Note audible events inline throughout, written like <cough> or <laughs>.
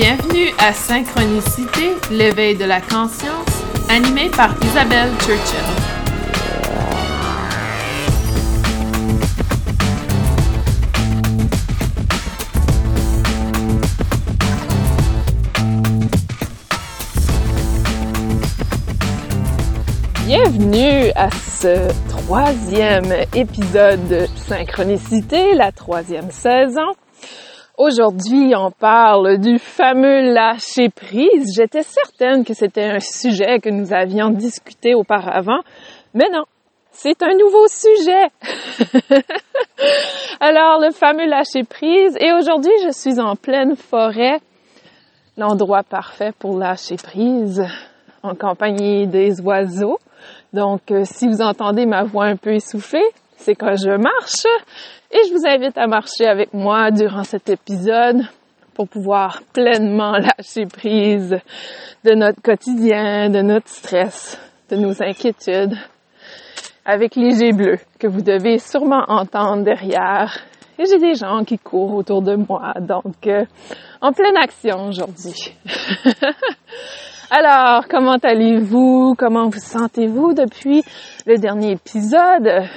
Bienvenue à Synchronicité, l'éveil de la conscience, animé par Isabelle Churchill. Bienvenue à ce troisième épisode de Synchronicité, la troisième saison. Aujourd'hui, on parle du fameux lâcher prise. J'étais certaine que c'était un sujet que nous avions discuté auparavant, mais non, c'est un nouveau sujet. <laughs> Alors, le fameux lâcher prise. Et aujourd'hui, je suis en pleine forêt, l'endroit parfait pour lâcher prise, en compagnie des oiseaux. Donc, euh, si vous entendez ma voix un peu essoufflée, c'est quand je marche. Et je vous invite à marcher avec moi durant cet épisode pour pouvoir pleinement <laughs> lâcher prise de notre quotidien, de notre stress, de nos inquiétudes, avec les jets bleus que vous devez sûrement entendre derrière. Et j'ai des gens qui courent autour de moi, donc euh, en pleine action aujourd'hui. <laughs> Alors, comment allez-vous? Comment vous sentez-vous depuis le dernier épisode?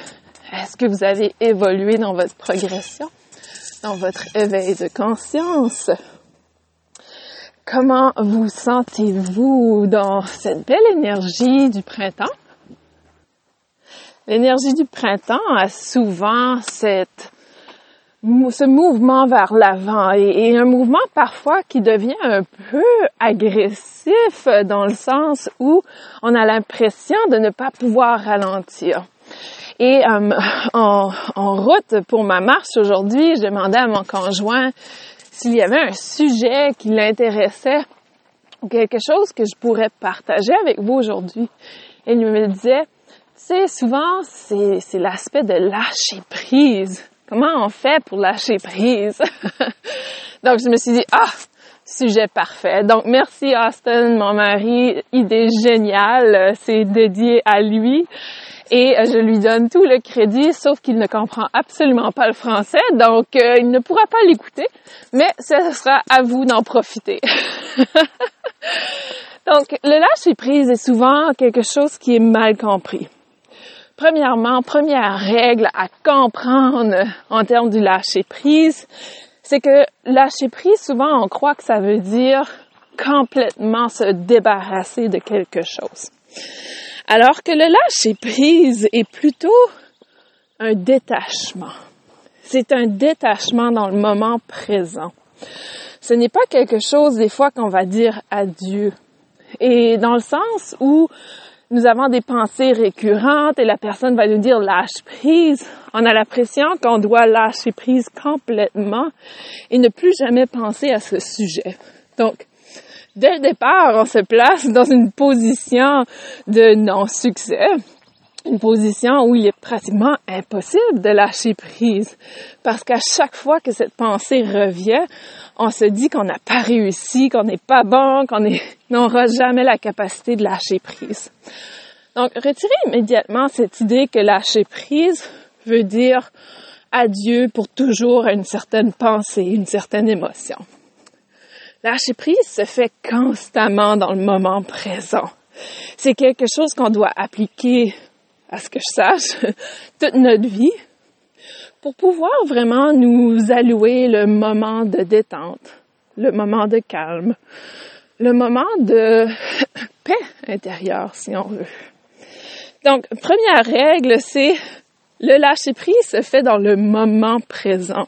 Est-ce que vous avez évolué dans votre progression, dans votre éveil de conscience? Comment vous sentez-vous dans cette belle énergie du printemps? L'énergie du printemps a souvent ce mouvement vers l'avant et, et, un mouvement parfois qui devient un peu agressif dans le sens où on a l'impression de ne pas pouvoir ralentir. Et euh, <laughs> en, en, route pour ma marche aujourd'hui, je demandais à mon conjoint s'il y avait un sujet qui l'intéressait ou quelque chose que je pourrais partager avec vous aujourd'hui. Et il me disait, tu sais, souvent, c'est l'aspect de lâcher prise. Comment on fait pour lâcher prise? <laughs> Donc, je me suis dit, ah, sujet parfait. Donc, merci Austin, mon mari. Idée géniale. C'est dédié à lui et euh, je lui donne tout le crédit, sauf qu'il ne comprend absolument pas le français, donc euh, il ne pourra pas l'écouter, mais ce sera à vous d'en profiter. <laughs> donc, le lâcher prise est souvent quelque chose qui est mal compris. Premièrement, première règle à comprendre en termes du lâcher prise, c'est que lâcher prise, souvent on croit que ça veut dire complètement se débarrasser de quelque chose. Alors que le lâcher prise est plutôt un détachement. C'est un détachement dans le moment présent. Ce n'est pas quelque chose des fois qu'on va dire adieu. Et dans le sens où nous avons des pensées récurrentes et la personne va nous dire lâche prise, on a l'impression qu'on doit lâcher prise complètement et ne plus jamais penser à ce sujet. Donc, dès le départ, on se place dans une position de non-succès, une position où il est pratiquement impossible de lâcher prise. Parce qu'à chaque fois que cette pensée revient, on se dit qu'on n'a pas réussi, qu'on n'est pas bon, qu'on <laughs> n'aura jamais la capacité de lâcher prise. Donc, retirez immédiatement cette idée que lâcher prise veut dire adieu pour toujours à une certaine pensée, une certaine émotion. Lâcher prise se fait constamment dans le moment présent. C'est quelque chose qu'on doit appliquer, à ce que je sache, <laughs> toute notre vie pour pouvoir vraiment nous allouer le moment de détente, le moment de calme, le moment de <laughs> paix intérieure, si on veut. Donc, première règle, c'est le lâcher-prise se fait dans le moment présent.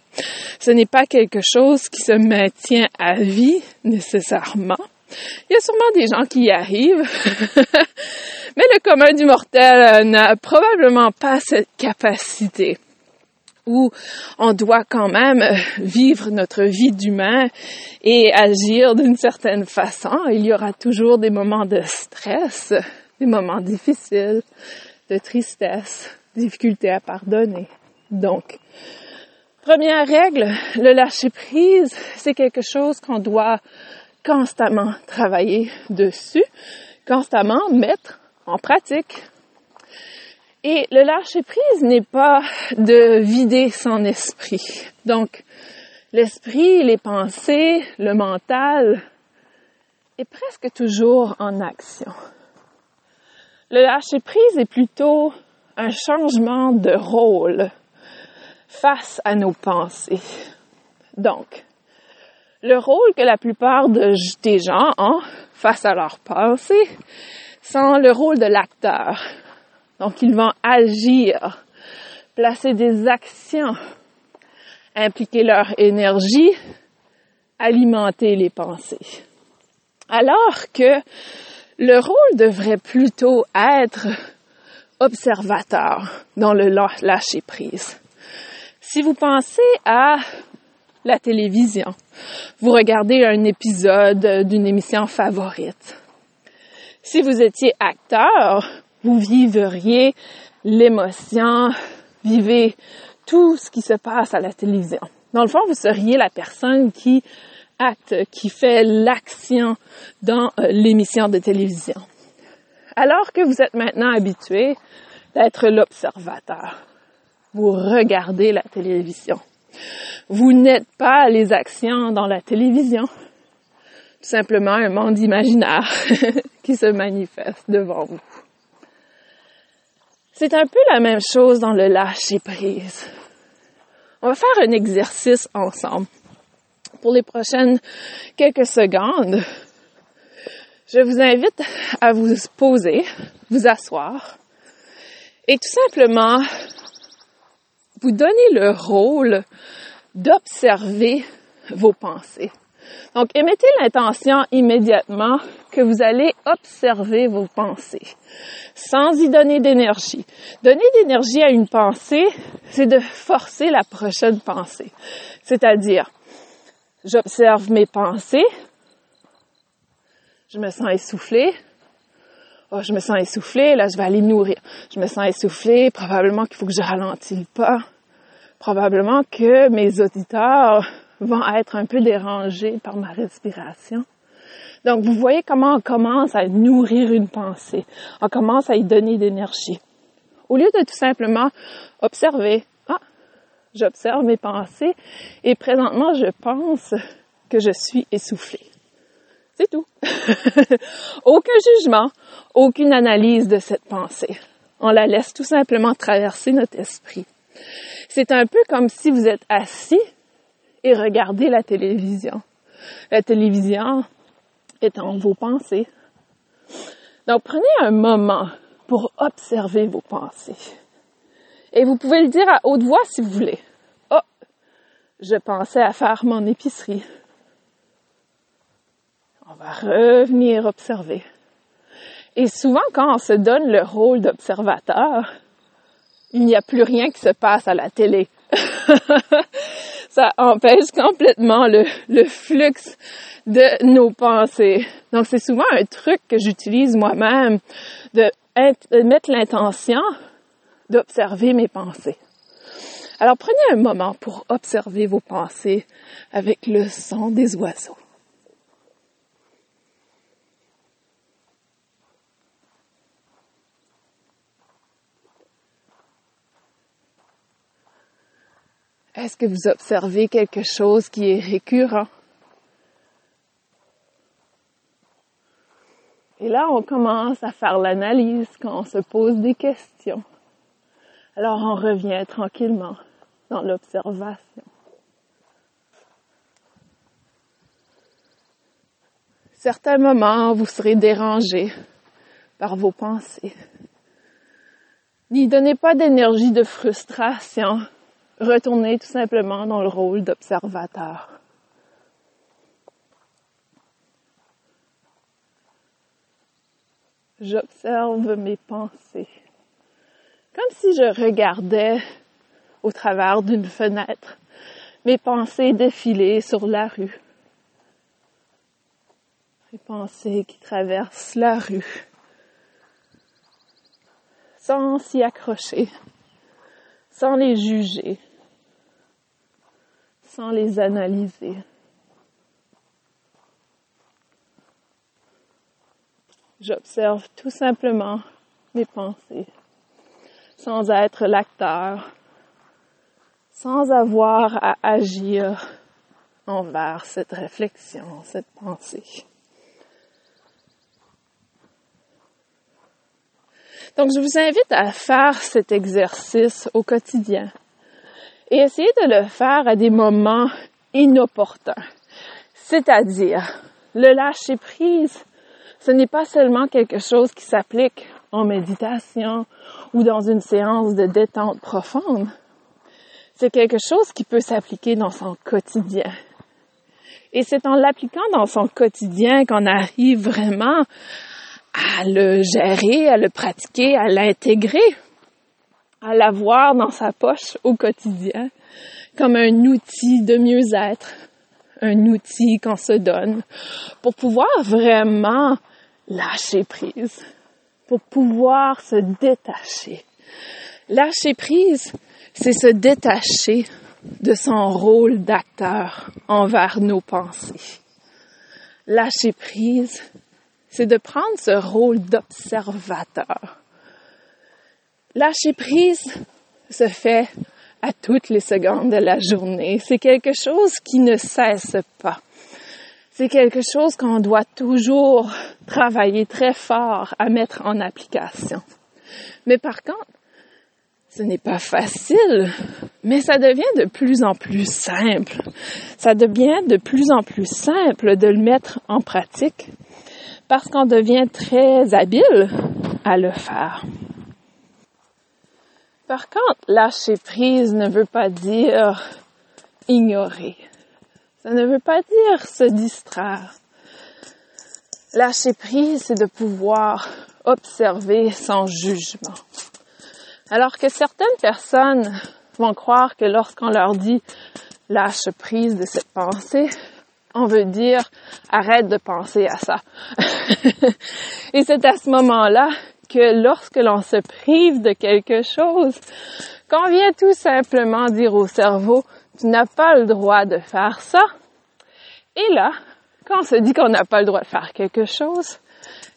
Ce n'est pas quelque chose qui se maintient à vie nécessairement. Il y a sûrement des gens qui y arrivent, <laughs> mais le commun du mortel euh, n'a probablement pas cette capacité où on doit quand même euh, vivre notre vie d'humain et agir d'une certaine façon. Il y aura toujours des moments de stress, des moments difficiles, de tristesse, difficulté à pardonner. Donc, première règle, le lâcher prise, c'est quelque chose qu'on doit constamment travailler dessus, constamment mettre en pratique. Et le lâcher prise n'est pas de vider son esprit. Donc, L'esprit, les pensées, le mental est presque toujours en action. Le lâcher prise est plutôt un changement de rôle face à nos pensées. Donc, le rôle que la plupart des gens ont face à leurs pensées, c'est le rôle de l'acteur. Donc, ils vont agir, placer des actions, impliquer leur énergie, alimenter les pensées. Alors que le rôle devrait plutôt être observateur dans le lâcher prise. Si vous pensez à la télévision, vous regardez un épisode d'une émission favorite. Si vous étiez acteur, vous vivriez l'émotion, vivez tout ce qui se passe à la télévision. Dans le fond, vous seriez la personne qui acte, qui fait l'action dans euh, l'émission de télévision. Alors que vous êtes maintenant habitué d'être l'observateur. Vous regardez la télévision. Vous n'êtes pas les actions dans la télévision. Tout simplement un monde imaginaire <laughs> qui se manifeste devant vous. C'est un peu la même chose dans le lâcher prise. On va faire un exercice ensemble. Pour les prochaines quelques secondes, je vous invite à vous poser, vous asseoir et tout simplement vous donner le rôle d'observer vos pensées. Donc, émettez l'intention immédiatement que vous allez observer vos pensées sans y donner d'énergie. Donner d'énergie à une pensée, c'est de forcer la prochaine pensée. C'est-à-dire, j'observe mes pensées, je me sens essoufflée, oh, je me sens essoufflée, là je vais aller nourrir. Je me sens essoufflée, probablement qu'il faut que je ralentis le pas. Probablement que mes auditeurs vont être un peu dérangés par ma respiration. Donc, vous voyez comment on commence à nourrir une pensée. On commence à y donner d'énergie. Au lieu de tout simplement observer, ah, j'observe mes pensées et présentement, je pense que je suis essoufflée. C'est tout. <laughs> Aucun jugement, aucune analyse de cette pensée. On la laisse tout simplement traverser notre esprit. C'est un peu comme si vous êtes assis et regardez la télévision. La télévision, étant vos pensées. Donc, prenez un moment pour observer vos pensées. Et vous pouvez le dire à haute voix si vous voulez. Oh, je pensais à faire mon épicerie. On va revenir observer. Et souvent, quand on se donne le rôle d'observateur, il n'y a plus rien qui se passe à la télé. <laughs> Ça empêche complètement le, flux de nos pensées. Donc, c'est souvent un truc que j'utilise moi-même de mettre l'intention d'observer mes pensées. Alors, prenez un moment pour observer vos pensées avec le son des oiseaux. Est-ce que vous observez quelque chose qui est récurrent? Et là, on commence à faire l'analyse quand on se pose des questions. Alors, on revient tranquillement dans l'observation. Certains moments, vous serez dérangé par vos pensées. N'y donnez pas d'énergie de frustration. Retournez tout simplement dans le rôle d'observateur. j'observe mes pensées. Comme si je regardais au travers d'une fenêtre mes pensées défiler sur la rue. Mes pensées qui traversent la rue sans s'y accrocher, sans les juger, sans les analyser. J'observe tout simplement mes pensées, sans être l'acteur, sans avoir à agir envers cette réflexion, cette pensée. Donc, je vous invite à faire cet exercice au quotidien et essayer de le faire à des moments inopportuns. C'est-à-dire, le lâcher prise, ce n'est pas seulement quelque chose qui s'applique en méditation ou dans une séance de détente profonde. C'est quelque chose qui peut s'appliquer dans son quotidien. Et c'est en l'appliquant dans son quotidien qu'on arrive vraiment à le gérer, à le pratiquer, à l'intégrer, à l'avoir dans sa poche au quotidien comme un outil de mieux-être, un outil qu'on se donne pour pouvoir vraiment lâcher prise, pour pouvoir se détacher. Lâcher prise, c'est se détacher de son rôle d'acteur envers nos pensées. Lâcher prise, c'est de prendre ce rôle d'observateur. Lâcher prise se fait à toutes les secondes de la journée. C'est quelque chose qui ne cesse pas. C'est quelque chose qu'on doit toujours travailler très fort à mettre en application. Mais par contre, ce n'est pas facile, mais ça devient de plus en plus simple. Ça devient de plus en plus simple de le mettre en pratique parce qu'on devient très habile à le faire. Par contre, lâcher prise ne veut pas dire ignorer. Ça ne veut pas dire se distraire. Lâcher prise, c'est de pouvoir observer sans jugement. Alors que certaines personnes vont croire que lorsqu'on leur dit lâche prise de cette pensée, on veut dire arrête de penser à ça. <laughs> Et c'est à ce moment-là que lorsque l'on se prive de quelque chose, qu'on vient tout simplement dire au cerveau, tu n'as pas le droit de faire ça. Et là, quand on se dit qu'on n'a pas le droit de faire quelque chose,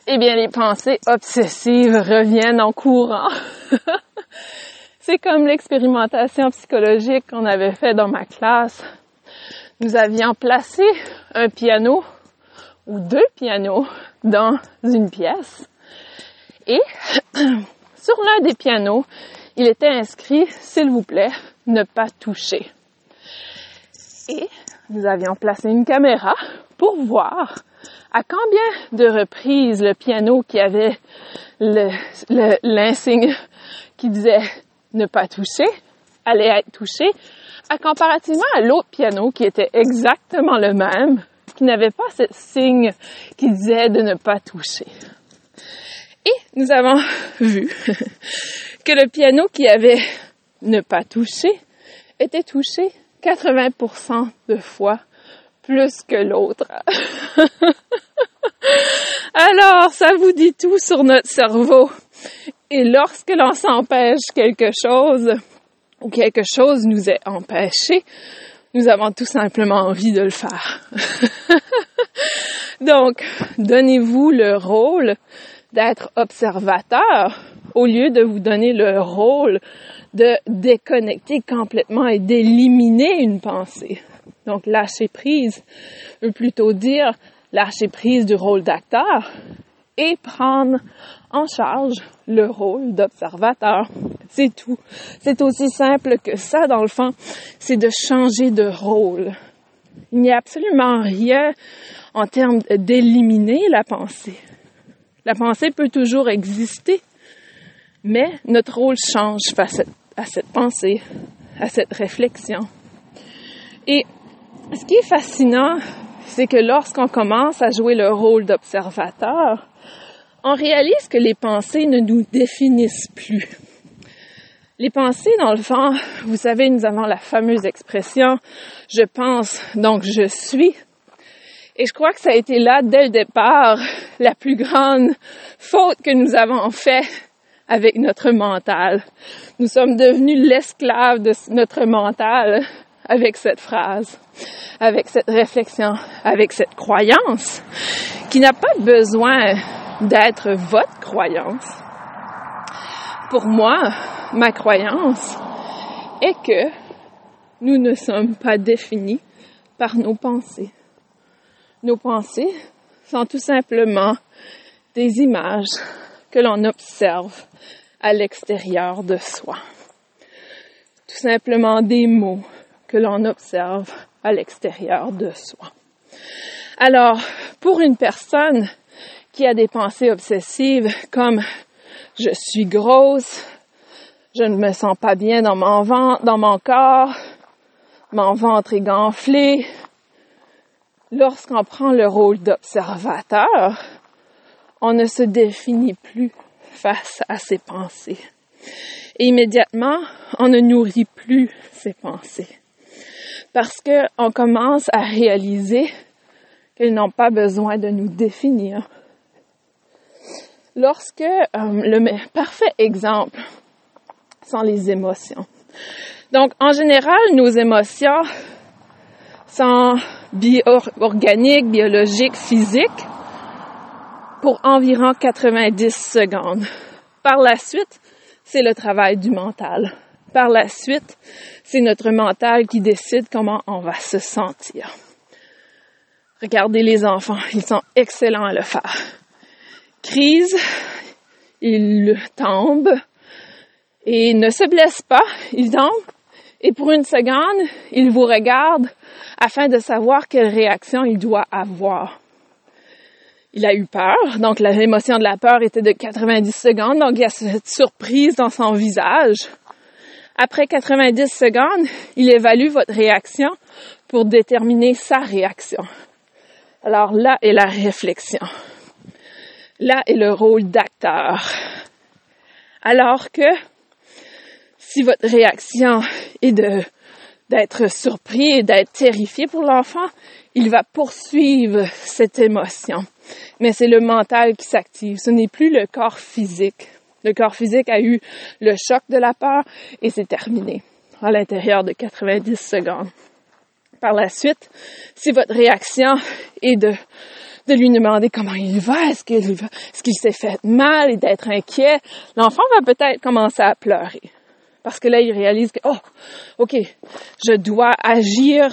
eh bien, les pensées obsessives reviennent en courant. <laughs> C'est comme l'expérimentation psychologique qu'on avait fait dans ma classe nous avions placé un piano ou deux pianos dans une pièce et <clears throat> sur l'un des pianos, il était inscrit, s'il vous plaît, ne pas toucher. Et nous avions placé une caméra pour voir à combien de reprises le piano qui avait l'insigne qui disait ne pas toucher allait être touché à comparativement à l'autre piano qui était exactement le même, qui n'avait pas ce signe qui disait de ne pas toucher. Et nous avons <laughs> vu que le piano qui avait ne pas toucher était touché 80% de fois plus que l'autre. <laughs> Alors, ça vous dit tout sur notre cerveau. Et lorsque l'on s'empêche quelque chose, ou quelque chose nous est empêché, nous avons tout simplement envie de le faire. <laughs> Donc, donnez-vous le rôle d'être observateur au lieu de vous donner le rôle de déconnecter complètement et d'éliminer une pensée. Donc, lâcher prise veut plutôt dire lâcher prise du rôle d'acteur et prendre en charge le rôle d'observateur. C'est tout. C'est aussi simple que ça, dans le fond. C'est de changer de rôle. Il n'y a absolument rien en termes d'éliminer la pensée. La pensée peut toujours exister, mais notre rôle change face à cette pensée, à cette réflexion. Et ce qui est fascinant, c'est que lorsqu'on commence à jouer le rôle d'observateur, on réalise que les pensées ne nous définissent plus. Les pensées, dans le fond, vous savez, nous avons la fameuse expression je pense, donc je suis. Et je crois que ça a été là, dès le départ, <laughs> la plus grande faute que nous avons fait avec notre mental. Nous sommes devenus l'esclave de notre mental avec cette phrase, avec cette réflexion, avec cette croyance qui n'a pas besoin d'être votre croyance. Pour moi, ma croyance est que nous ne sommes pas définis par nos pensées. Nos pensées sont tout simplement des images que l'on observe à l'extérieur de soi. Tout simplement des mots que l'on observe à l'extérieur de soi. Alors, pour une personne qui a des pensées obsessives comme je suis grosse, je ne me sens pas bien dans mon ventre, corps, mon ventre est gonflé. Lorsqu'on prend le rôle d'observateur, on ne se définit plus face à ses pensées. Et immédiatement, on ne nourrit plus ses pensées. Parce qu'on commence à réaliser qu'elles n'ont pas besoin de nous définir. Lorsque euh, le parfait exemple sont les émotions. Donc, en général, nos émotions sont bio organiques, biologiques, physiques pour environ 90 secondes. Par la suite, c'est le travail du mental. Par la suite, c'est notre mental qui décide comment on va se sentir. Regardez les enfants, ils sont excellents à le faire. Crise, ils tombent et ne se blessent pas, ils tombent et pour une seconde, ils vous regardent afin de savoir quelle réaction il doit avoir il a eu peur. Donc, l'émotion de la peur était de 90 secondes. Donc, il y a cette surprise dans son visage. Après 90 secondes, il évalue votre réaction pour déterminer sa réaction. Alors là est la réflexion. Là est le rôle d'acteur. Alors que si votre réaction de d'être surpris et d'être terrifié pour l'enfant, il va poursuivre cette émotion mais c'est le mental qui s'active. Ce n'est plus le corps physique. Le corps physique a eu le choc de la peur et c'est terminé à l'intérieur de 90 secondes. Par la suite, si votre réaction est de, de lui demander comment il va, est-ce qu'il va, est-ce qu'il s'est fait mal et d'être inquiet, l'enfant va peut-être commencer à pleurer. Parce que là, il réalise que, oh, ok, je dois agir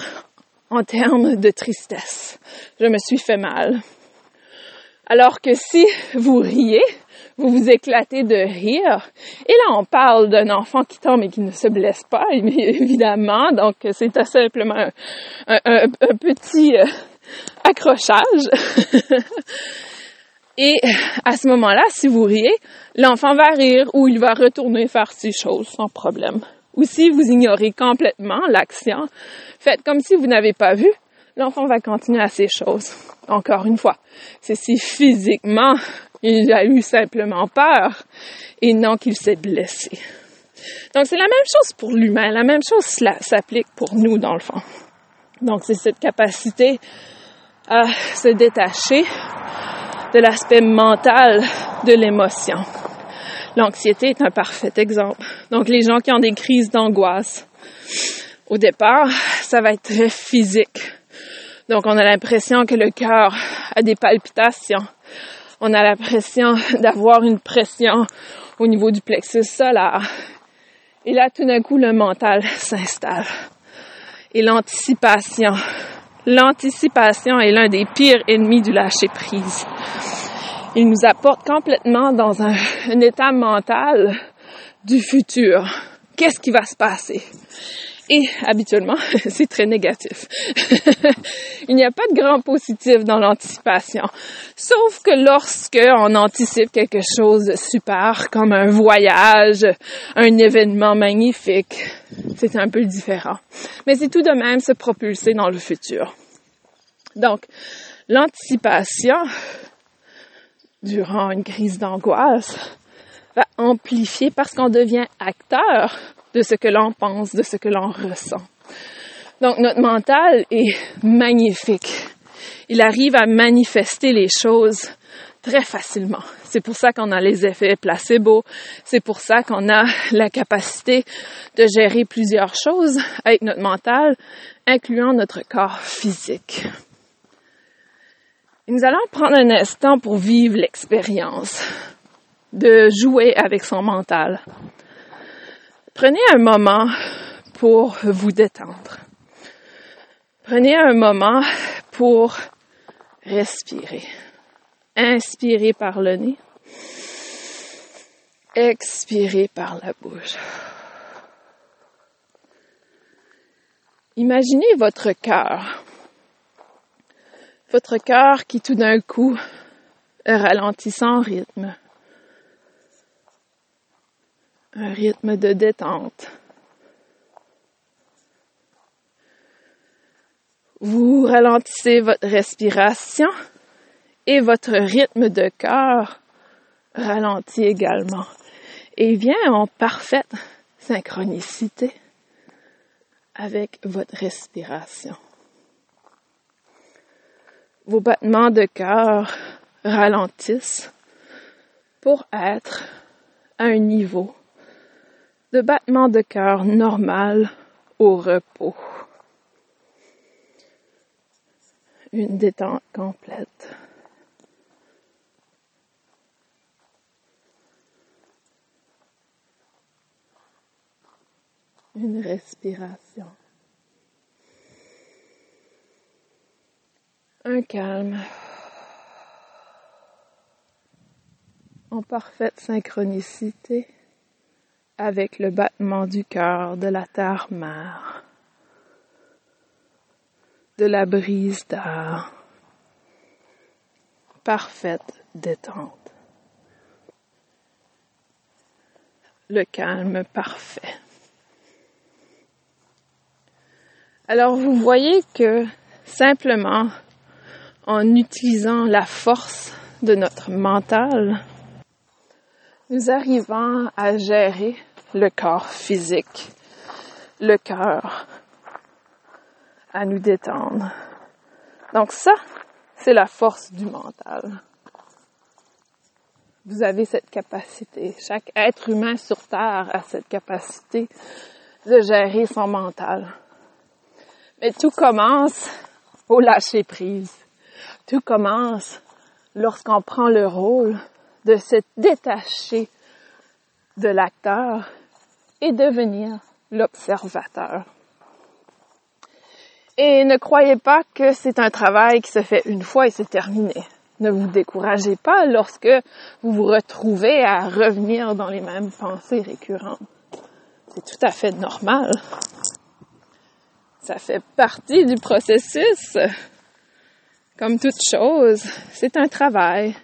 en termes de tristesse. Je me suis fait mal. Alors que si vous riez, vous vous éclatez de rire. Et là, on parle d'un enfant qui tombe et qui ne se blesse pas, <laughs> évidemment. Donc, c'est simplement un, petit euh, accrochage. <laughs> et à ce moment-là, si vous riez, l'enfant va rire ou il va retourner faire ses choses sans problème. Ou si vous ignorez complètement l'action, faites comme si vous n'avez pas vu, l'enfant va continuer à ses choses. Encore une fois, c'est si physiquement il a eu simplement peur et non qu'il s'est blessé. Donc c'est la même chose pour l'humain, la même chose s'applique pour nous dans le fond. Donc c'est cette capacité à se détacher de l'aspect mental de l'émotion. L'anxiété est un parfait exemple. Donc les gens qui ont des crises d'angoisse, au départ, ça va être très physique donc, on a l'impression que le cœur a des palpitations. On a l'impression d'avoir une pression au niveau du plexus solaire. Et là, tout d'un coup, le mental s'installe. Et l'anticipation. L'anticipation est l'un des pires ennemis du lâcher prise. Il nous apporte complètement dans un, un état mental du futur. Qu'est-ce qui va se passer? Et habituellement, <laughs> c'est très négatif. <laughs> Il n'y a pas de grand positif dans l'anticipation. Sauf que lorsque on anticipe quelque chose de super, comme un voyage, un événement magnifique, c'est un peu différent. Mais c'est tout de même se propulser dans le futur. Donc, l'anticipation durant une crise d'angoisse va amplifier parce qu'on devient acteur de ce que l'on pense, de ce que l'on ressent. Donc notre mental est magnifique. Il arrive à manifester les choses très facilement. C'est pour ça qu'on a les effets placebo. C'est pour ça qu'on a la capacité de gérer plusieurs choses avec notre mental, incluant notre corps physique. nous allons prendre un instant pour vivre l'expérience de jouer avec son mental. Prenez un moment pour vous détendre. Prenez un moment pour respirer. Inspirez par le nez. Expirez par la bouche. Imaginez votre cœur. Votre cœur qui tout d'un coup ralentit son rythme. Un rythme de détente. Vous ralentissez votre respiration et votre rythme de cœur ralentit également et vient en parfaite synchronicité avec votre respiration. Vos battements de cœur ralentissent pour être à un niveau de battement de cœur normal au repos. Une détente complète. une respiration. Un calme en parfaite synchronicité avec le battement du cœur de la terre-mère, de la brise d'air. Parfaite détente. Le calme parfait. Alors vous voyez que simplement en utilisant la force de notre mental, nous arrivons à gérer le corps physique, le cœur, à nous détendre. Donc ça, c'est la force du mental. Vous avez cette capacité. Chaque être humain sur Terre a cette capacité de gérer son mental. Mais tout commence au lâcher prise. Tout commence lorsqu'on prend le rôle de se détacher de l'acteur et devenir l'observateur. Et ne croyez pas que c'est un travail qui se fait une fois et c'est terminé. Ne vous découragez pas lorsque vous vous retrouvez à revenir dans les mêmes pensées récurrentes. C'est tout à fait normal. Ça fait partie du processus. Comme toute chose, c'est un travail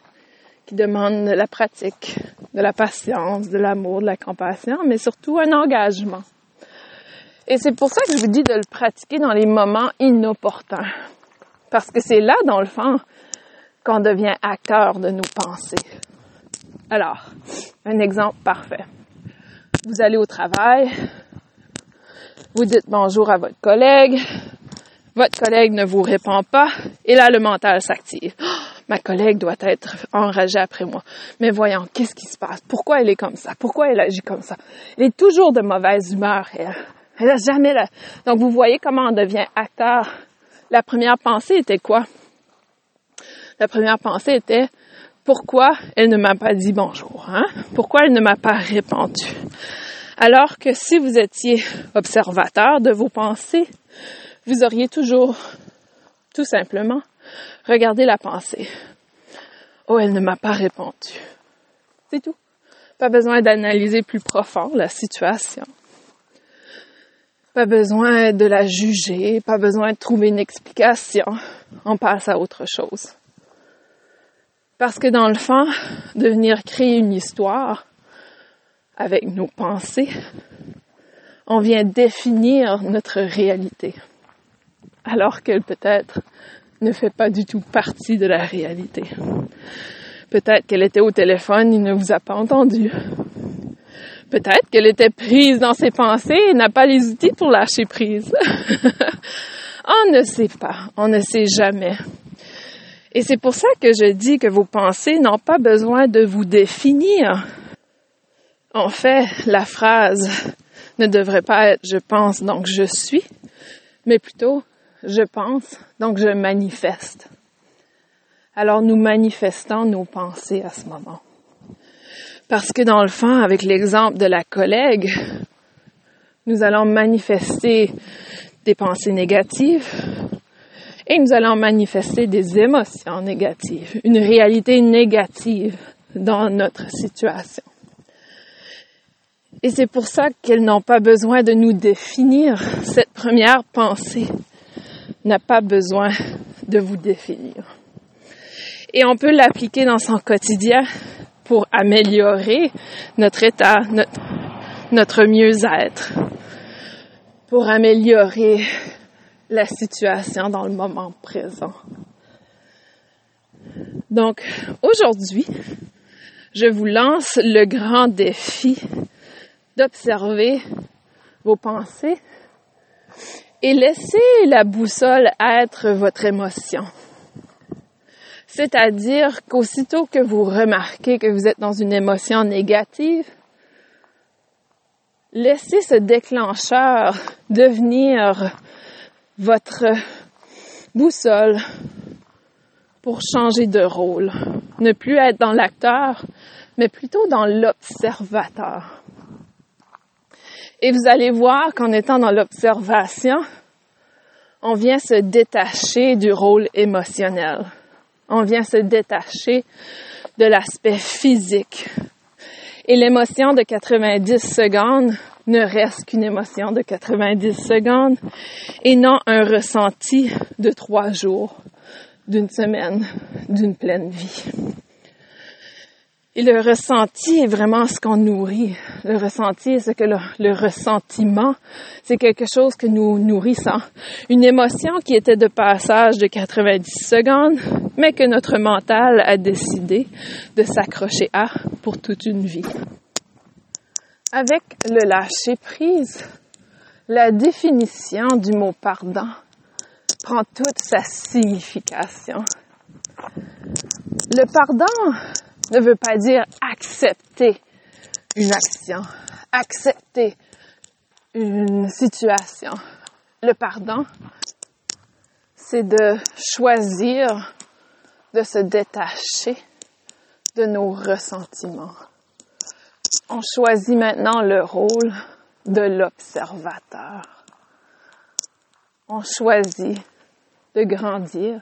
qui demande de la pratique, de la patience, de l'amour, de la compassion, mais surtout un engagement. Et c'est pour ça que je vous dis de le pratiquer dans les moments inopportuns. Parce que c'est là, dans le fond, qu'on devient acteur de nos pensées. Alors, un exemple parfait. Vous allez au travail, vous dites bonjour à votre collègue, votre collègue ne vous répond pas, et là, le mental s'active. Oh, ma collègue doit être enragée après moi. Mais voyons, qu'est-ce qui se passe? Pourquoi elle est comme ça? Pourquoi elle agit comme ça? Elle est toujours de mauvaise humeur, elle. Elle a jamais la... Donc, vous voyez comment on devient acteur. La première pensée était quoi? La première pensée était, pourquoi elle ne m'a pas dit bonjour, hein? Pourquoi elle ne m'a pas répondu? Alors que si vous étiez observateur de vos pensées, vous auriez toujours, tout simplement, regardé la pensée. Oh, elle ne m'a pas répondu. C'est tout. Pas besoin d'analyser plus profond la situation. Pas besoin de la juger, pas besoin de trouver une explication. On passe à autre chose. Parce que dans le fond, de venir créer une histoire, avec nos pensées, on vient définir notre réalité, alors qu'elle peut-être ne fait pas du tout partie de la réalité. Peut-être qu'elle était au téléphone, il ne vous a pas entendu. Peut-être qu'elle était prise dans ses pensées et n'a pas les outils pour lâcher prise. <laughs> on ne sait pas, on ne sait jamais. Et c'est pour ça que je dis que vos pensées n'ont pas besoin de vous définir. En fait, la phrase ne devrait pas être je pense donc je suis, mais plutôt je pense donc je manifeste. Alors nous manifestons nos pensées à ce moment. Parce que dans le fond, avec l'exemple de la collègue, nous allons manifester des pensées négatives, Et nous allons manifester des émotions négatives, une réalité négative dans notre situation. Et c'est pour ça qu'elles n'ont pas besoin de nous définir. Cette première pensée n'a pas besoin de vous définir. Et on peut l'appliquer dans son quotidien pour améliorer notre état, notre, notre mieux-être, pour améliorer la situation dans le moment présent. Donc, aujourd'hui, je vous lance le grand défi d'observer vos pensées et laisser la boussole être votre émotion. C'est-à-dire qu'aussitôt que vous remarquez que vous êtes dans une émotion négative, laissez ce déclencheur devenir votre boussole pour changer de rôle. Ne plus être dans l'acteur, mais plutôt dans l'observateur. Et vous allez voir qu'en étant dans l'observation, on vient se détacher du rôle émotionnel. On vient se détacher de l'aspect physique. Et l'émotion de 90 secondes ne reste qu'une émotion de 90 secondes et non un ressenti de trois jours, d'une semaine, d'une pleine vie. Et le ressenti est vraiment ce qu'on nourrit. Le ressenti, c'est que le, le ressentiment, c'est quelque chose que nous nourrissons. Une émotion qui était de passage de 90 secondes, mais que notre mental a décidé de s'accrocher à pour toute une vie. Avec le lâcher prise, la définition du mot pardon prend toute sa signification. Le pardon ne veut pas dire accepter une action, accepter une situation. Le pardon, c'est de choisir de se détacher de nos ressentiments on choisit maintenant le rôle de l'observateur. On choisit de grandir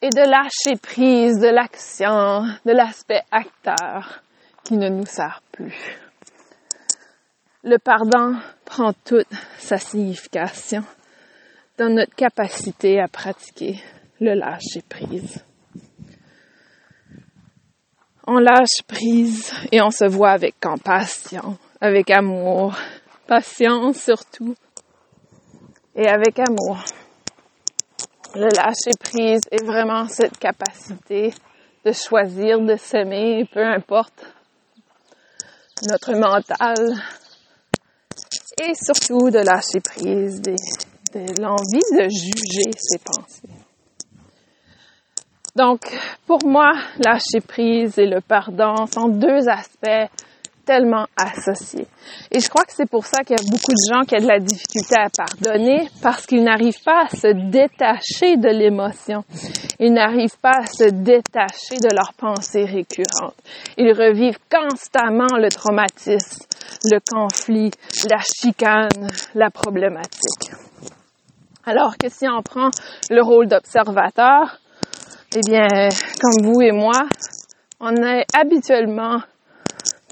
et de lâcher prise de l'action, de l'aspect acteur qui ne nous sert plus. Le pardon prend toute sa signification dans notre capacité à pratiquer le lâcher prise on lâche prise et on se voit avec compassion, avec amour, patience surtout, et avec amour. Le lâcher prise est vraiment cette capacité de choisir de s'aimer, peu importe notre mental, et surtout de lâcher prise de l'envie de juger ses pensées. Donc, pour moi, lâcher prise et le pardon sont deux aspects tellement associés. Et je crois que c'est pour ça qu'il y a beaucoup de gens qui ont de la difficulté à pardonner parce qu'ils n'arrivent pas à se détacher de l'émotion. Ils n'arrivent pas à se détacher de leurs pensées récurrentes. Ils revivent constamment le traumatisme, le conflit, la chicane, la problématique. Alors que si on prend le rôle d'observateur, eh bien, comme vous et moi, on n'est habituellement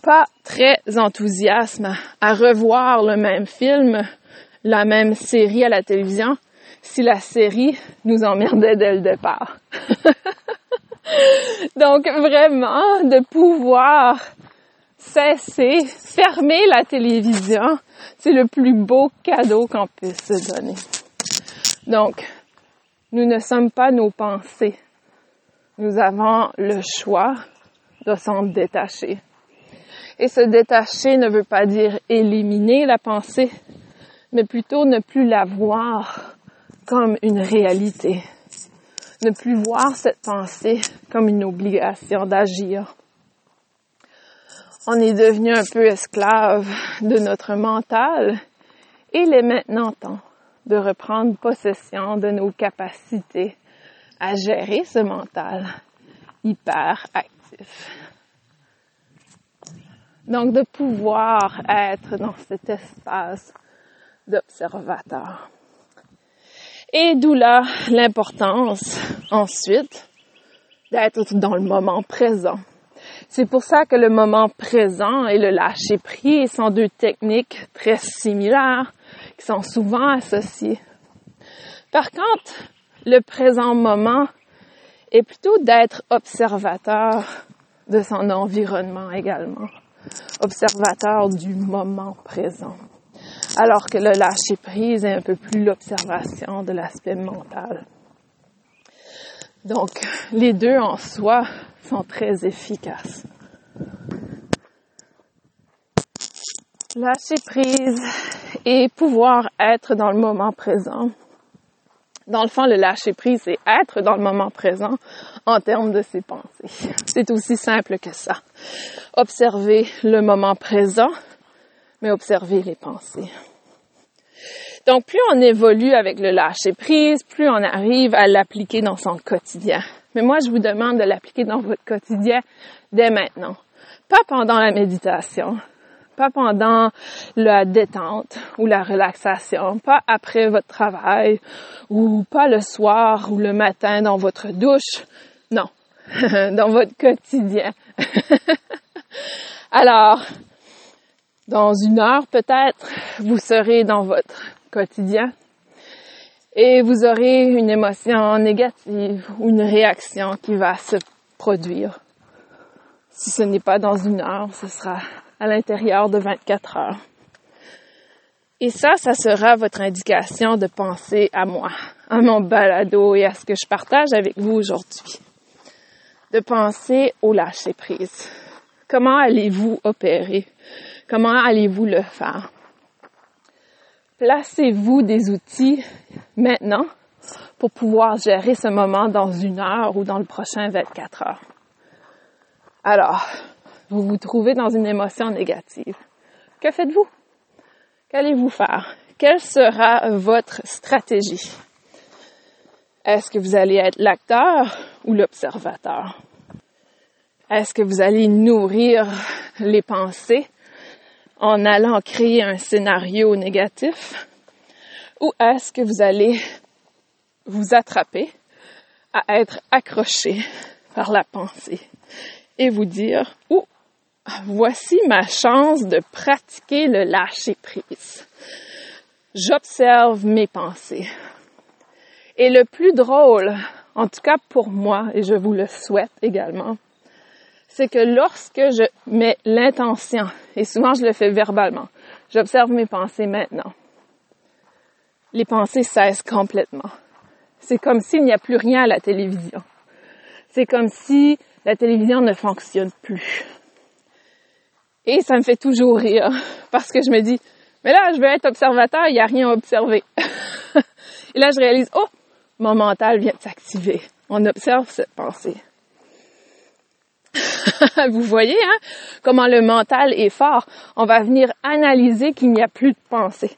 pas très enthousiasme à revoir le même film, la même série à la télévision, si la série nous emmerdait dès le départ. <laughs> Donc vraiment, de pouvoir cesser, fermer la télévision, c'est le plus beau cadeau qu'on puisse se donner. Donc, nous ne sommes pas nos pensées nous avons le choix de s'en détacher. Et se détacher ne veut pas dire éliminer la pensée, mais plutôt ne plus la voir comme une réalité. Ne plus voir cette pensée comme une obligation d'agir. On est devenu un peu esclave de notre mental et il est maintenant temps de reprendre possession de nos capacités à gérer ce mental hyper actif. Donc de pouvoir être dans cet espace d'observateur. Et d'où là l'importance ensuite d'être dans le moment présent. C'est pour ça que le moment présent et le lâcher prise sont deux techniques très similaires qui sont souvent associées. Par contre, le présent moment est plutôt d'être observateur de son environnement également, observateur du moment présent. Alors que le lâcher prise est un peu plus l'observation de l'aspect mental. Donc, les deux en soi sont très efficaces. Lâcher prise et pouvoir être dans le moment présent. Dans le fond, le lâcher prise, c'est être dans le moment présent en termes de ses pensées. C'est aussi simple que ça. Observer le moment présent, mais observer les pensées. Donc, plus on évolue avec le lâcher prise, plus on arrive à l'appliquer dans son quotidien. Mais moi, je vous demande de l'appliquer dans votre quotidien dès maintenant. Pas pendant la méditation, pas pendant la détente ou la relaxation, pas après votre travail ou pas le soir ou le matin dans votre douche. Non, <laughs> dans votre quotidien. <laughs> Alors, dans une heure peut-être, vous serez dans votre quotidien et vous aurez une émotion négative ou une réaction qui va se produire. Si ce n'est pas dans une heure, ce sera à l'intérieur de 24 heures. Et ça, ça sera votre indication de penser à moi, à mon balado et à ce que je partage avec vous aujourd'hui. De penser au lâcher prise. Comment allez-vous opérer? Comment allez-vous le faire? Placez-vous des outils maintenant pour pouvoir gérer ce moment dans une heure ou dans le prochain 24 heures. Alors, vous vous trouvez dans une émotion négative. Que faites-vous? Qu'allez-vous faire? Quelle sera votre stratégie? Est-ce que vous allez être l'acteur ou l'observateur? Est-ce que vous allez nourrir les pensées en allant créer un scénario négatif? Ou est-ce que vous allez vous attraper à être accroché par la pensée et vous dire, oh, voici ma chance de pratiquer le lâcher prise. J'observe mes pensées. Et le plus drôle, en tout cas pour moi, et je vous le souhaite également, c'est que lorsque je mets l'intention, et souvent je le fais verbalement, j'observe mes pensées maintenant, les pensées cessent complètement. C'est comme s'il n'y a plus rien à la télévision. C'est comme si la télévision ne fonctionne plus. Et ça me fait toujours rire <laughs> parce que je me dis, mais là, je veux être observateur, il n'y a rien à observer. <laughs> Et là, je réalise, oh, mon mental vient de s'activer. On observe cette pensée. <laughs> Vous voyez, hein, comment le mental est fort. On va venir analyser qu'il n'y a plus de pensée.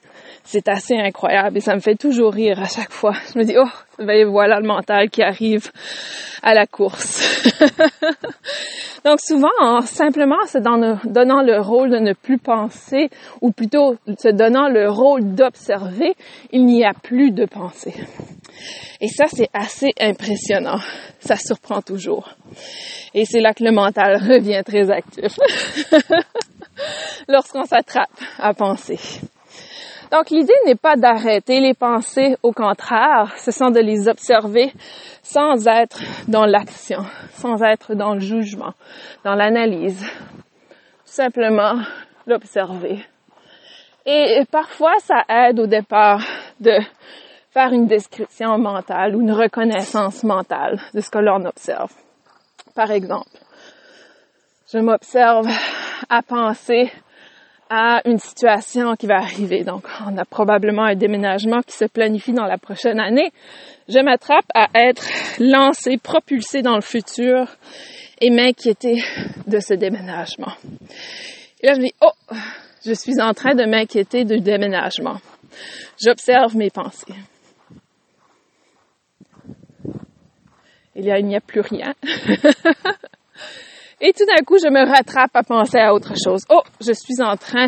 C'est assez incroyable et ça me fait toujours rire à chaque fois. Je me dis, oh, ben voilà le mental qui arrive à la course. <laughs> Donc souvent, simplement se donnant le rôle de ne plus penser, ou plutôt se donnant le rôle d'observer, il n'y a plus de pensée. Et ça, c'est assez impressionnant. Ça surprend toujours. Et c'est là que le mental <laughs> revient très actif. <laughs> Lorsqu'on s'attrape à penser. Donc l'idée n'est pas d'arrêter les pensées, au contraire, ce sont de les observer sans être dans l'action, sans être dans le jugement, dans l'analyse. Simplement l'observer. Et parfois, ça aide au départ de faire une description mentale ou une reconnaissance mentale de ce que l'on observe. Par exemple, je m'observe à penser à une situation qui va arriver. Donc, on a probablement un déménagement qui se planifie dans la prochaine année. Je m'attrape à être lancé, propulsé dans le futur et m'inquiéter de ce déménagement. Et là, je me dis, oh, je suis en train de m'inquiéter du déménagement. J'observe mes pensées. Et là, il n'y a plus rien. <laughs> Et tout d'un coup, je me rattrape à penser à autre chose. Oh, je suis en train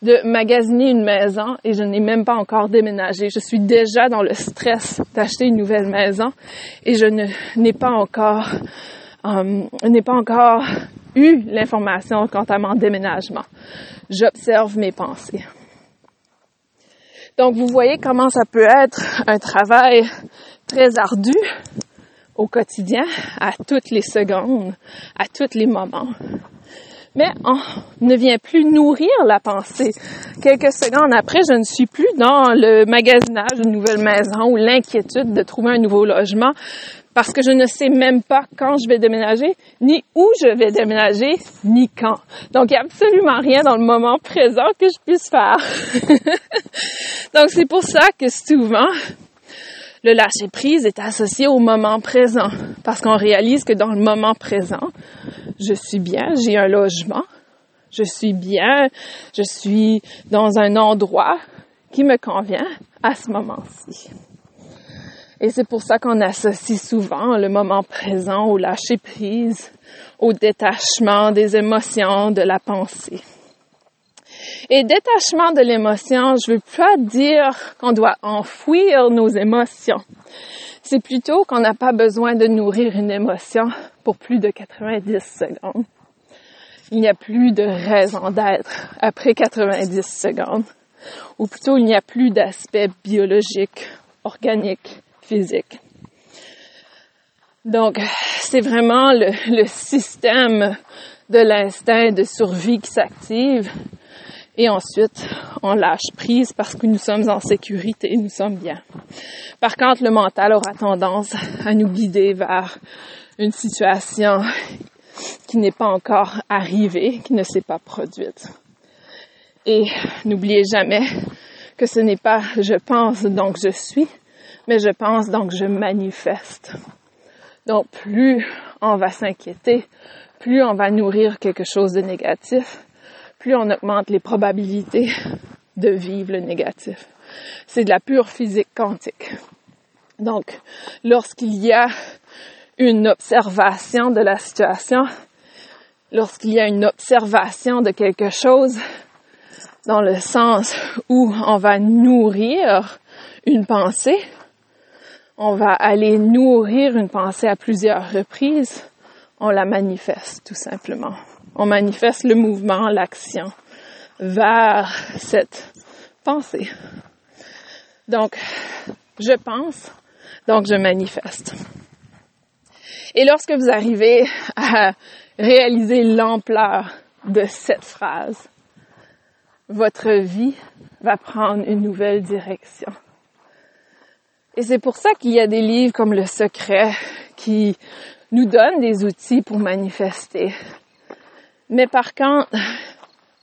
de magasiner une maison et je n'ai même pas encore déménagé. Je suis déjà dans le stress d'acheter une nouvelle maison et je n'ai pas encore euh, n'ai pas encore eu l'information quant à mon déménagement. J'observe mes pensées. Donc vous voyez comment ça peut être un travail très ardu au quotidien, à toutes les secondes, à tous les moments. Mais on ne vient plus nourrir la pensée. Quelques secondes après, je ne suis plus dans le magasinage d'une nouvelle maison ou l'inquiétude de trouver un nouveau logement parce que je ne sais même pas quand je vais déménager, ni où je vais déménager, ni quand. Donc, il n'y a absolument rien dans le moment présent que je puisse faire. <laughs> Donc, c'est pour ça que souvent, le lâcher prise est associé au moment présent parce qu'on réalise que dans le moment présent, je suis bien, j'ai un logement, je suis bien, je suis dans un endroit qui me convient à ce moment-ci. Et c'est pour ça qu'on associe souvent le moment présent au lâcher prise, au détachement des émotions, de la pensée. Et détachement de l'émotion, je veux pas dire qu'on doit enfouir nos émotions. C'est plutôt qu'on n'a pas besoin de nourrir une émotion pour plus de 90 secondes. Il n'y a plus de raison d'être après 90 secondes. Ou plutôt, il n'y a plus d'aspect biologique, organique, physique. Donc, c'est vraiment le, le système de l'instinct de survie qui s'active et ensuite, on lâche prise parce que nous sommes en sécurité, nous sommes bien. Par contre, le mental aura tendance à nous guider vers une situation qui n'est pas encore arrivée, qui ne s'est pas produite. Et n'oubliez jamais que ce n'est pas je pense donc je suis, mais je pense donc je manifeste. Donc plus on va s'inquiéter, plus on va nourrir quelque chose de négatif, plus on augmente les probabilités <laughs> de vivre le négatif. C'est de la pure physique quantique. Donc, lorsqu'il y a une observation de la situation, lorsqu'il y a une observation de quelque chose, dans le sens où on va nourrir une pensée, on va aller nourrir une pensée à plusieurs reprises, on la manifeste tout simplement on manifeste le mouvement, l'action vers cette pensée. Donc, je pense, donc je manifeste. Et lorsque vous arrivez à réaliser l'ampleur de cette phrase, votre vie va prendre une nouvelle direction. Et c'est pour ça qu'il y a des livres comme Le Secret qui nous donnent des outils pour manifester, mais par contre,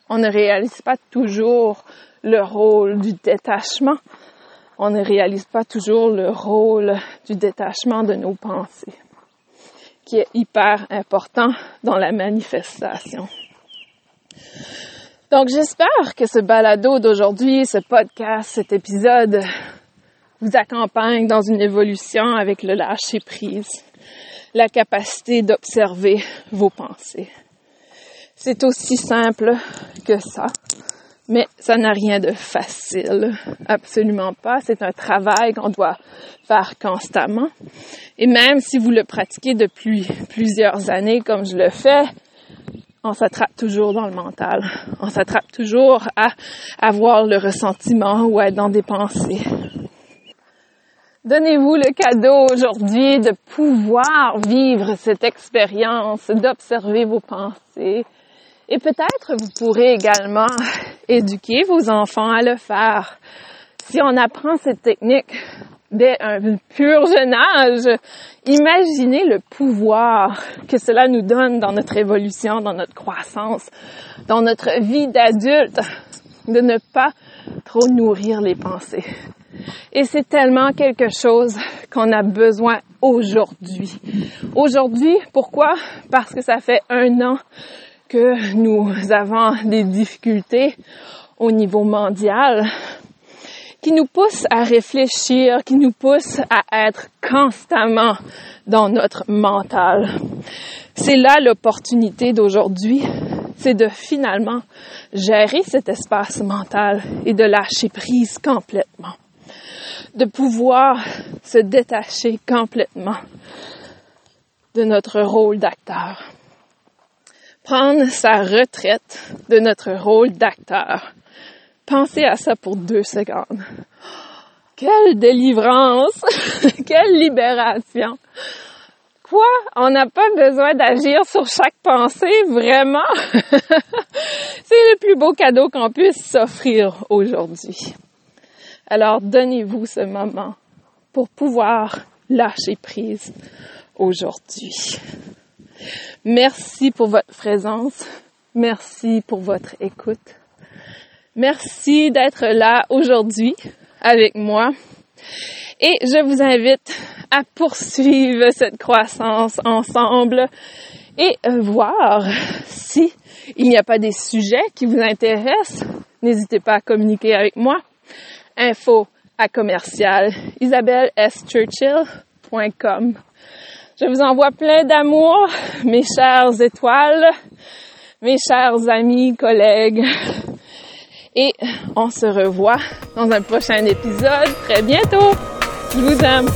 on ne réalise pas toujours le rôle du détachement. On ne réalise pas toujours le rôle du détachement de nos pensées, qui est hyper important dans la manifestation. Donc j'espère que ce balado d'aujourd'hui, ce podcast, cet épisode vous accompagne dans une évolution avec le lâcher prise, la capacité d'observer vos pensées. C'est aussi simple que ça. Mais ça n'a rien de facile. Absolument pas. C'est un travail qu'on doit faire constamment. Et même si vous le pratiquez depuis plusieurs années comme je le fais, on s'attrape toujours dans le mental. On s'attrape toujours à avoir le ressentiment ou à être dans des pensées. Donnez-vous le cadeau aujourd'hui de pouvoir vivre cette expérience, d'observer vos pensées, et peut-être vous pourrez également <laughs> éduquer vos enfants à le faire. Si on apprend cette technique dès un pur jeune âge, imaginez le pouvoir que cela nous donne dans notre évolution, dans notre croissance, dans notre vie d'adulte, de ne pas trop nourrir les pensées. Et c'est tellement quelque chose qu'on a besoin aujourd'hui. Aujourd'hui, pourquoi? Parce que ça fait un an que nous avons des difficultés au niveau mondial qui nous pousse à réfléchir, qui nous pousse à être constamment dans notre mental. C'est là l'opportunité d'aujourd'hui, c'est de finalement gérer cet espace mental et de lâcher prise complètement, de pouvoir se détacher complètement de notre rôle d'acteur. Prendre sa retraite de notre rôle d'acteur. Pensez à ça pour deux secondes. Quelle délivrance! <laughs> Quelle libération! Quoi? On n'a pas besoin d'agir sur chaque pensée, vraiment? <laughs> C'est le plus beau cadeau qu'on puisse s'offrir aujourd'hui. Alors donnez-vous ce moment pour pouvoir lâcher prise aujourd'hui. Merci pour votre présence. Merci pour votre écoute. Merci d'être là aujourd'hui avec moi. Et je vous invite à poursuivre cette croissance ensemble et voir si il n'y a pas des sujets qui vous intéressent. N'hésitez pas à communiquer avec moi. Info à commercial. Je vous envoie plein d'amour, mes chères étoiles, mes chers amis, collègues. Et on se revoit dans un prochain épisode très bientôt. Je vous aime.